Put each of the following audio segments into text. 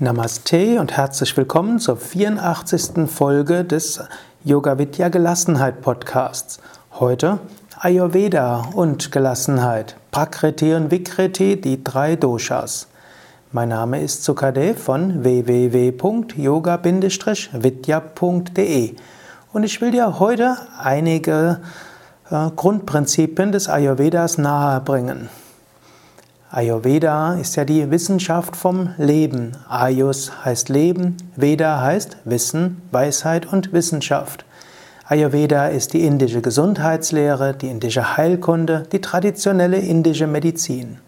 Namaste und herzlich willkommen zur 84. Folge des Yoga Vidya Gelassenheit Podcasts. Heute Ayurveda und Gelassenheit, Prakriti und Vikriti, die drei Doshas. Mein Name ist Sukadev von www.yoga-vidya.de und ich will dir heute einige äh, Grundprinzipien des Ayurvedas nahebringen. Ayurveda ist ja die Wissenschaft vom Leben. Ayus heißt Leben, Veda heißt Wissen, Weisheit und Wissenschaft. Ayurveda ist die indische Gesundheitslehre, die indische Heilkunde, die traditionelle indische Medizin.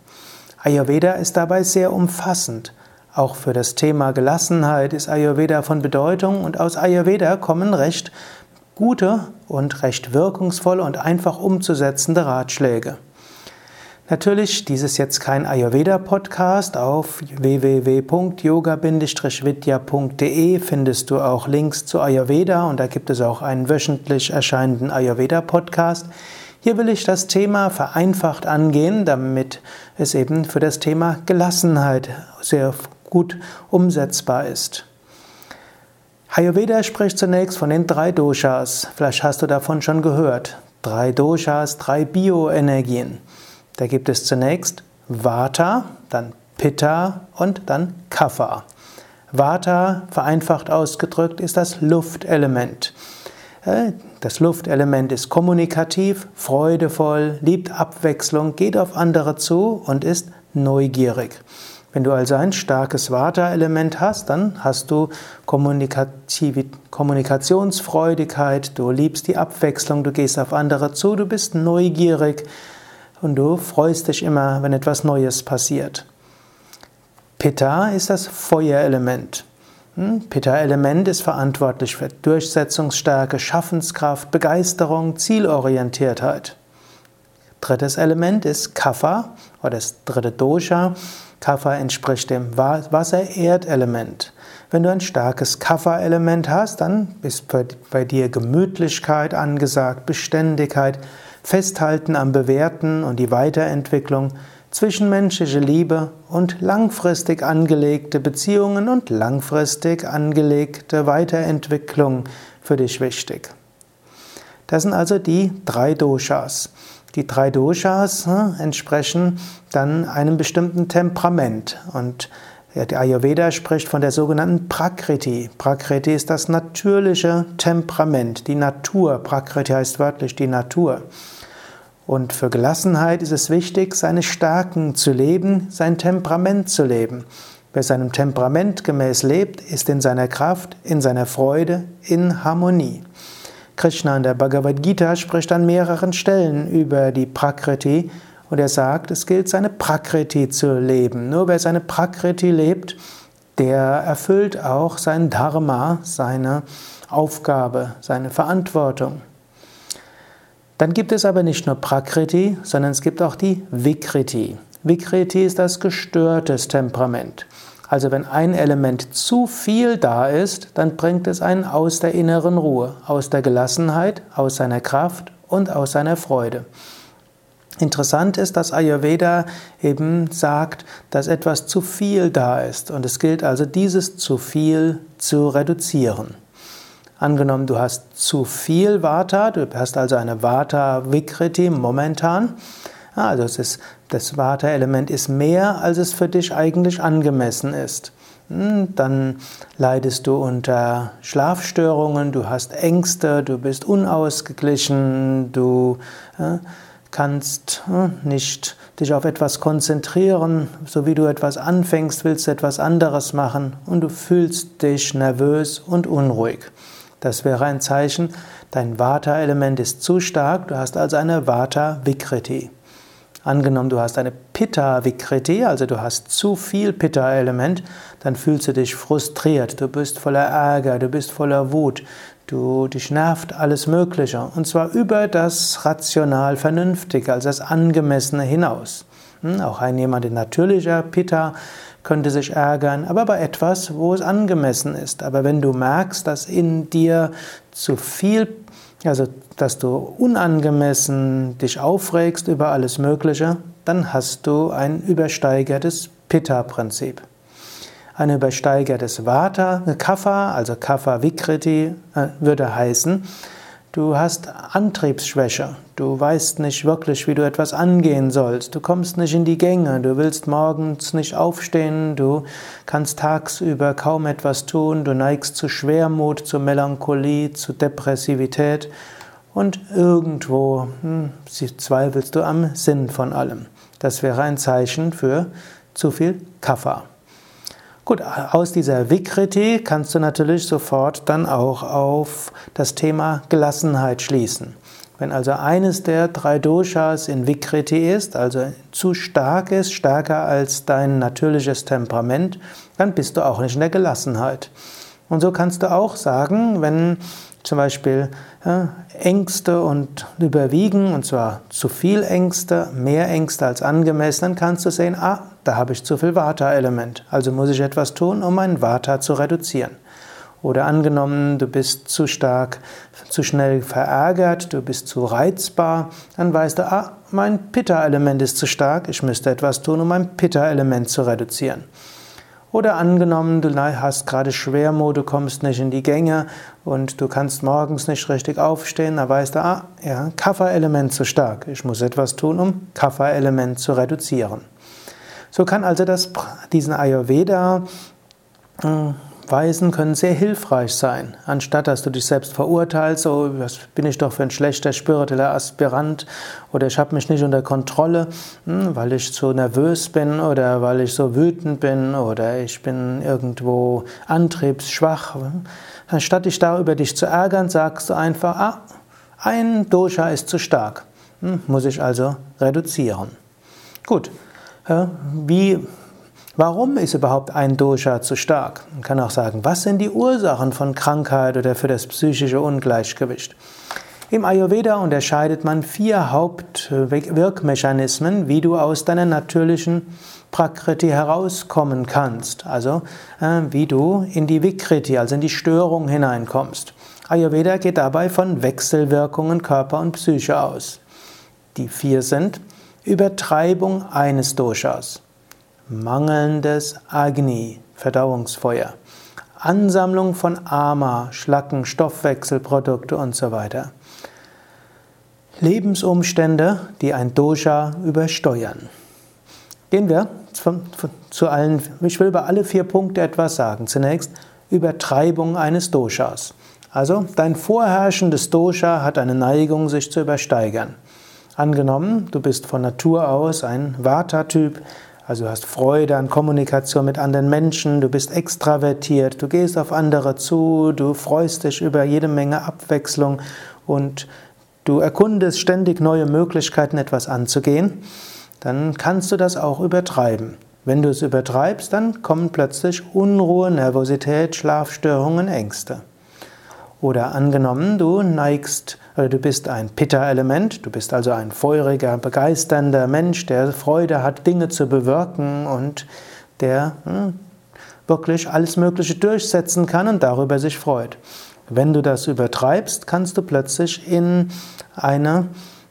Ayurveda ist dabei sehr umfassend. Auch für das Thema Gelassenheit ist Ayurveda von Bedeutung und aus Ayurveda kommen recht gute und recht wirkungsvolle und einfach umzusetzende Ratschläge. Natürlich, dies ist jetzt kein Ayurveda-Podcast. Auf www.yoga-vidya.de findest du auch Links zu Ayurveda und da gibt es auch einen wöchentlich erscheinenden Ayurveda-Podcast. Hier will ich das Thema vereinfacht angehen, damit es eben für das Thema Gelassenheit sehr gut umsetzbar ist. Ayurveda spricht zunächst von den drei Doshas. Vielleicht hast du davon schon gehört. Drei Doshas, drei Bioenergien. Da gibt es zunächst Vata, dann Pitta und dann Kapha. Vata, vereinfacht ausgedrückt, ist das Luftelement. Äh, das Luftelement ist kommunikativ, freudevoll, liebt Abwechslung, geht auf andere zu und ist neugierig. Wenn du also ein starkes Vata-Element hast, dann hast du Kommunikationsfreudigkeit, du liebst die Abwechslung, du gehst auf andere zu, du bist neugierig, und du freust dich immer, wenn etwas Neues passiert. Pitta ist das Feuerelement. Hm? Pitta-Element ist verantwortlich für Durchsetzungsstärke, Schaffenskraft, Begeisterung, Zielorientiertheit. Drittes Element ist Kapha oder das dritte Dosha. Kapha entspricht dem Wasser-Erd-Element. Wenn du ein starkes Kapha-Element hast, dann ist bei dir Gemütlichkeit angesagt, Beständigkeit, Festhalten am Bewährten und die Weiterentwicklung, zwischenmenschliche Liebe und langfristig angelegte Beziehungen und langfristig angelegte Weiterentwicklung für dich wichtig. Das sind also die drei Doshas. Die drei Doshas hm, entsprechen dann einem bestimmten Temperament und der Ayurveda spricht von der sogenannten Prakriti. Prakriti ist das natürliche Temperament, die Natur. Prakriti heißt wörtlich die Natur. Und für Gelassenheit ist es wichtig, seine Stärken zu leben, sein Temperament zu leben. Wer seinem Temperament gemäß lebt, ist in seiner Kraft, in seiner Freude, in Harmonie. Krishna in der Bhagavad Gita spricht an mehreren Stellen über die Prakriti und er sagt, es gilt, seine Prakriti zu leben. Nur wer seine Prakriti lebt, der erfüllt auch sein Dharma, seine Aufgabe, seine Verantwortung. Dann gibt es aber nicht nur Prakriti, sondern es gibt auch die Vikriti. Vikriti ist das gestörtes Temperament. Also wenn ein Element zu viel da ist, dann bringt es einen aus der inneren Ruhe, aus der Gelassenheit, aus seiner Kraft und aus seiner Freude. Interessant ist, dass Ayurveda eben sagt, dass etwas zu viel da ist und es gilt also, dieses zu viel zu reduzieren. Angenommen, du hast zu viel Vata, du hast also eine Vata-Vikriti momentan, also ist, das Vata-Element ist mehr, als es für dich eigentlich angemessen ist. Hm, dann leidest du unter Schlafstörungen, du hast Ängste, du bist unausgeglichen, du äh, kannst hm, nicht dich auf etwas konzentrieren, so wie du etwas anfängst, willst du etwas anderes machen und du fühlst dich nervös und unruhig. Das wäre ein Zeichen, dein Vata-Element ist zu stark, du hast also eine Vata-Vikriti. Angenommen, du hast eine Pitta-Vikriti, also du hast zu viel Pitta-Element, dann fühlst du dich frustriert, du bist voller Ärger, du bist voller Wut, Du, dich nervt alles Mögliche. Und zwar über das rational Vernünftige, also das Angemessene hinaus. Hm, auch ein jemand in natürlicher Pitta könnte sich ärgern, aber bei etwas, wo es angemessen ist. Aber wenn du merkst, dass in dir zu viel, also dass du unangemessen dich aufregst über alles Mögliche, dann hast du ein übersteigertes Pitta-Prinzip. Ein übersteigertes Vata, Kapha, also Kapha Vikriti, äh, würde heißen, Du hast Antriebsschwäche. Du weißt nicht wirklich, wie du etwas angehen sollst. Du kommst nicht in die Gänge. Du willst morgens nicht aufstehen. Du kannst tagsüber kaum etwas tun. Du neigst zu Schwermut, zu Melancholie, zu Depressivität. Und irgendwo hm, zweifelst du am Sinn von allem. Das wäre ein Zeichen für zu viel Kaffer. Gut, aus dieser Vikriti kannst du natürlich sofort dann auch auf das Thema Gelassenheit schließen. Wenn also eines der drei Doshas in Vikriti ist, also zu stark ist, stärker als dein natürliches Temperament, dann bist du auch nicht in der Gelassenheit. Und so kannst du auch sagen, wenn zum Beispiel ja, Ängste und überwiegen, und zwar zu viel Ängste, mehr Ängste als angemessen, dann kannst du sehen, ah, da habe ich zu viel Vata-Element, also muss ich etwas tun, um mein Vata zu reduzieren. Oder angenommen, du bist zu stark, zu schnell verärgert, du bist zu reizbar, dann weißt du, ah, mein Pitta-Element ist zu stark, ich müsste etwas tun, um mein Pitta-Element zu reduzieren. Oder angenommen, du hast gerade Schwermut, du kommst nicht in die Gänge und du kannst morgens nicht richtig aufstehen, dann weißt du, ah, ja, Kapha-Element zu stark. Ich muss etwas tun, um Kapha-Element zu reduzieren. So kann also das, diesen Ayurveda äh, Weisen können sehr hilfreich sein. Anstatt dass du dich selbst verurteilst, so was bin ich doch für ein schlechter spiritueller Aspirant oder ich habe mich nicht unter Kontrolle, hm, weil ich so nervös bin oder weil ich so wütend bin oder ich bin irgendwo antriebsschwach. Anstatt dich da über dich zu ärgern, sagst du einfach, ah, ein Dosha ist zu stark, hm, muss ich also reduzieren. Gut, wie Warum ist überhaupt ein Dosha zu stark? Man kann auch sagen, was sind die Ursachen von Krankheit oder für das psychische Ungleichgewicht? Im Ayurveda unterscheidet man vier Hauptwirkmechanismen, wie du aus deiner natürlichen Prakriti herauskommen kannst, also äh, wie du in die Vikriti, also in die Störung hineinkommst. Ayurveda geht dabei von Wechselwirkungen Körper und Psyche aus. Die vier sind Übertreibung eines Doshas mangelndes Agni, Verdauungsfeuer, Ansammlung von Ama, Schlacken, Stoffwechselprodukte und so weiter. Lebensumstände, die ein Dosha übersteuern. Gehen wir zu allen, ich will über alle vier Punkte etwas sagen. Zunächst Übertreibung eines Doshas. Also dein vorherrschendes Dosha hat eine Neigung, sich zu übersteigern. Angenommen, du bist von Natur aus ein Vata-Typ, also du hast Freude an Kommunikation mit anderen Menschen, du bist extravertiert, du gehst auf andere zu, du freust dich über jede Menge Abwechslung und du erkundest ständig neue Möglichkeiten, etwas anzugehen, dann kannst du das auch übertreiben. Wenn du es übertreibst, dann kommen plötzlich Unruhe, Nervosität, Schlafstörungen, Ängste. Oder angenommen, du neigst, oder du bist ein Pitta-Element, du bist also ein feuriger, begeisternder Mensch, der Freude hat, Dinge zu bewirken und der hm, wirklich alles Mögliche durchsetzen kann und darüber sich freut. Wenn du das übertreibst, kannst du plötzlich in eine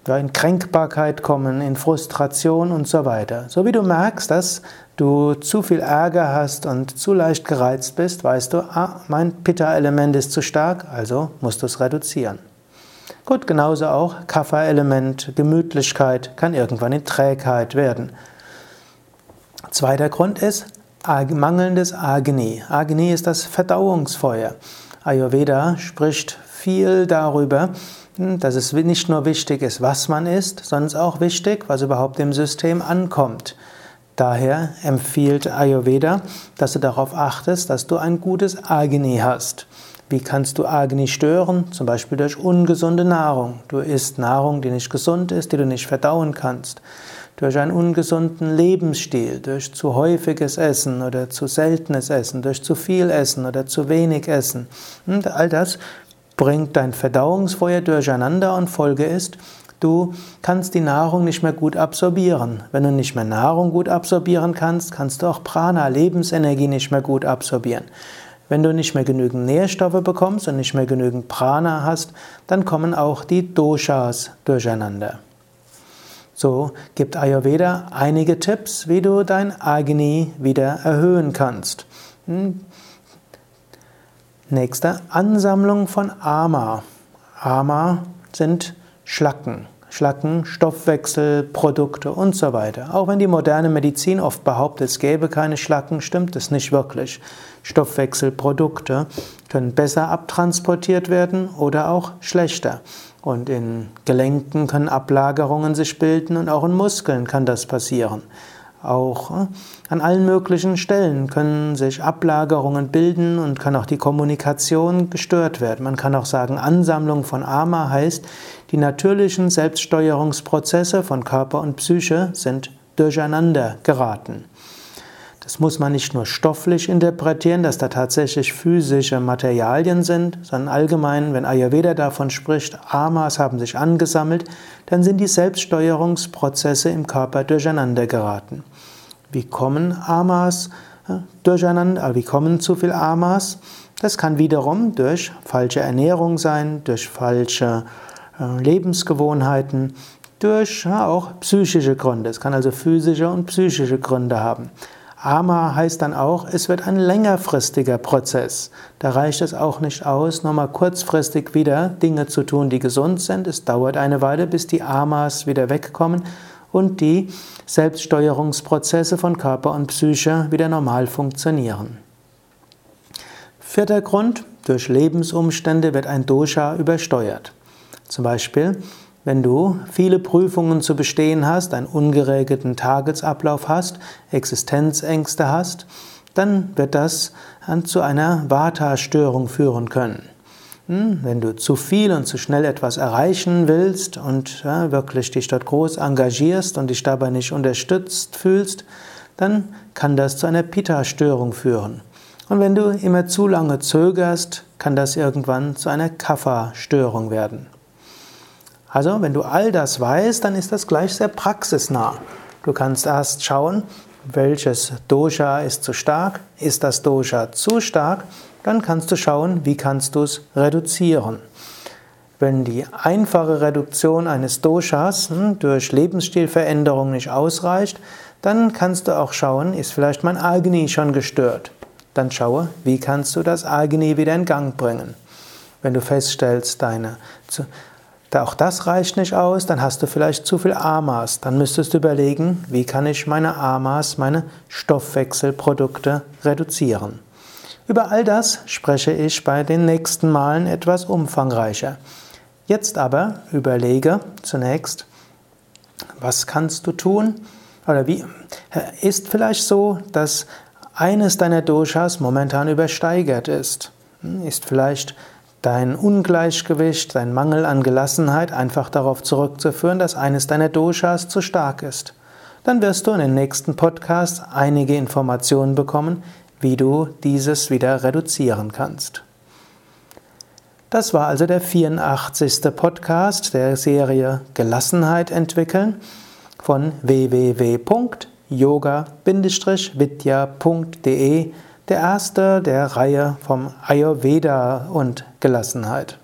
in Kränkbarkeit kommen, in Frustration und so weiter. So wie du merkst, dass du zu viel Ärger hast und zu leicht gereizt bist, weißt du, ah, mein Pitta-Element ist zu stark, also musst du es reduzieren. Gut, genauso auch Kapha-Element, Gemütlichkeit kann irgendwann in Trägheit werden. Zweiter Grund ist mangelndes Agni. Agni ist das Verdauungsfeuer. Ayurveda spricht viel darüber, dass es nicht nur wichtig ist, was man isst, sondern es ist auch wichtig, was überhaupt im System ankommt. Daher empfiehlt Ayurveda, dass du darauf achtest, dass du ein gutes Agni hast. Wie kannst du Agni stören? Zum Beispiel durch ungesunde Nahrung. Du isst Nahrung, die nicht gesund ist, die du nicht verdauen kannst. Durch einen ungesunden Lebensstil, durch zu häufiges Essen oder zu seltenes Essen, durch zu viel Essen oder zu wenig Essen. Und all das bringt dein Verdauungsfeuer durcheinander und Folge ist, du kannst die Nahrung nicht mehr gut absorbieren. Wenn du nicht mehr Nahrung gut absorbieren kannst, kannst du auch Prana, Lebensenergie nicht mehr gut absorbieren. Wenn du nicht mehr genügend Nährstoffe bekommst und nicht mehr genügend Prana hast, dann kommen auch die Doshas durcheinander. So gibt Ayurveda einige Tipps, wie du dein Agni wieder erhöhen kannst. Hm. Nächster Ansammlung von Ama. Ama sind Schlacken. Schlacken, Stoffwechselprodukte und so weiter. Auch wenn die moderne Medizin oft behauptet, es gäbe keine Schlacken, stimmt es nicht wirklich. Stoffwechselprodukte können besser abtransportiert werden oder auch schlechter. Und in Gelenken können Ablagerungen sich bilden und auch in Muskeln kann das passieren. Auch äh, an allen möglichen Stellen können sich Ablagerungen bilden und kann auch die Kommunikation gestört werden. Man kann auch sagen, Ansammlung von Ama heißt, die natürlichen Selbststeuerungsprozesse von Körper und Psyche sind durcheinander geraten. Das muss man nicht nur stofflich interpretieren, dass da tatsächlich physische Materialien sind, sondern allgemein, wenn Ayurveda davon spricht, Amas haben sich angesammelt, dann sind die Selbststeuerungsprozesse im Körper durcheinander geraten. Wie kommen Amas äh, durcheinander? Wie kommen zu viel Amas? Das kann wiederum durch falsche Ernährung sein, durch falsche äh, Lebensgewohnheiten, durch auch psychische Gründe. Es kann also physische und psychische Gründe haben. Ama heißt dann auch, es wird ein längerfristiger Prozess. Da reicht es auch nicht aus, nochmal kurzfristig wieder Dinge zu tun, die gesund sind. Es dauert eine Weile, bis die Amas wieder wegkommen und die Selbststeuerungsprozesse von Körper und Psyche wieder normal funktionieren. Vierter Grund, durch Lebensumstände wird ein Dosha übersteuert. Zum Beispiel wenn du viele Prüfungen zu bestehen hast, einen ungeregelten Tagesablauf hast, Existenzängste hast, dann wird das zu einer Vata-Störung führen können. Hm, wenn du zu viel und zu schnell etwas erreichen willst und ja, wirklich dich dort groß engagierst und dich dabei nicht unterstützt fühlst, dann kann das zu einer Pitta-Störung führen. Und wenn du immer zu lange zögerst, kann das irgendwann zu einer Kapha-Störung werden. Also, wenn du all das weißt, dann ist das gleich sehr praxisnah. Du kannst erst schauen, welches Dosha ist zu stark, ist das Dosha zu stark, dann kannst du schauen, wie kannst du es reduzieren. Wenn die einfache Reduktion eines Doshas hm, durch Lebensstilveränderung nicht ausreicht, dann kannst du auch schauen, ist vielleicht mein Agni schon gestört. Dann schaue, wie kannst du das Agni wieder in Gang bringen. Wenn du feststellst, deine auch das reicht nicht aus, dann hast du vielleicht zu viel Amas. Dann müsstest du überlegen, wie kann ich meine Amas, meine Stoffwechselprodukte reduzieren. Über all das spreche ich bei den nächsten Malen etwas umfangreicher. Jetzt aber überlege zunächst, was kannst du tun? Oder wie ist vielleicht so, dass eines deiner Doshas momentan übersteigert ist? Ist vielleicht dein Ungleichgewicht, dein Mangel an Gelassenheit einfach darauf zurückzuführen, dass eines deiner Doshas zu stark ist. Dann wirst du in den nächsten Podcasts einige Informationen bekommen, wie du dieses wieder reduzieren kannst. Das war also der 84. Podcast der Serie Gelassenheit entwickeln von www.yoga-vidya.de der erste der Reihe vom Ayurveda und Gelassenheit.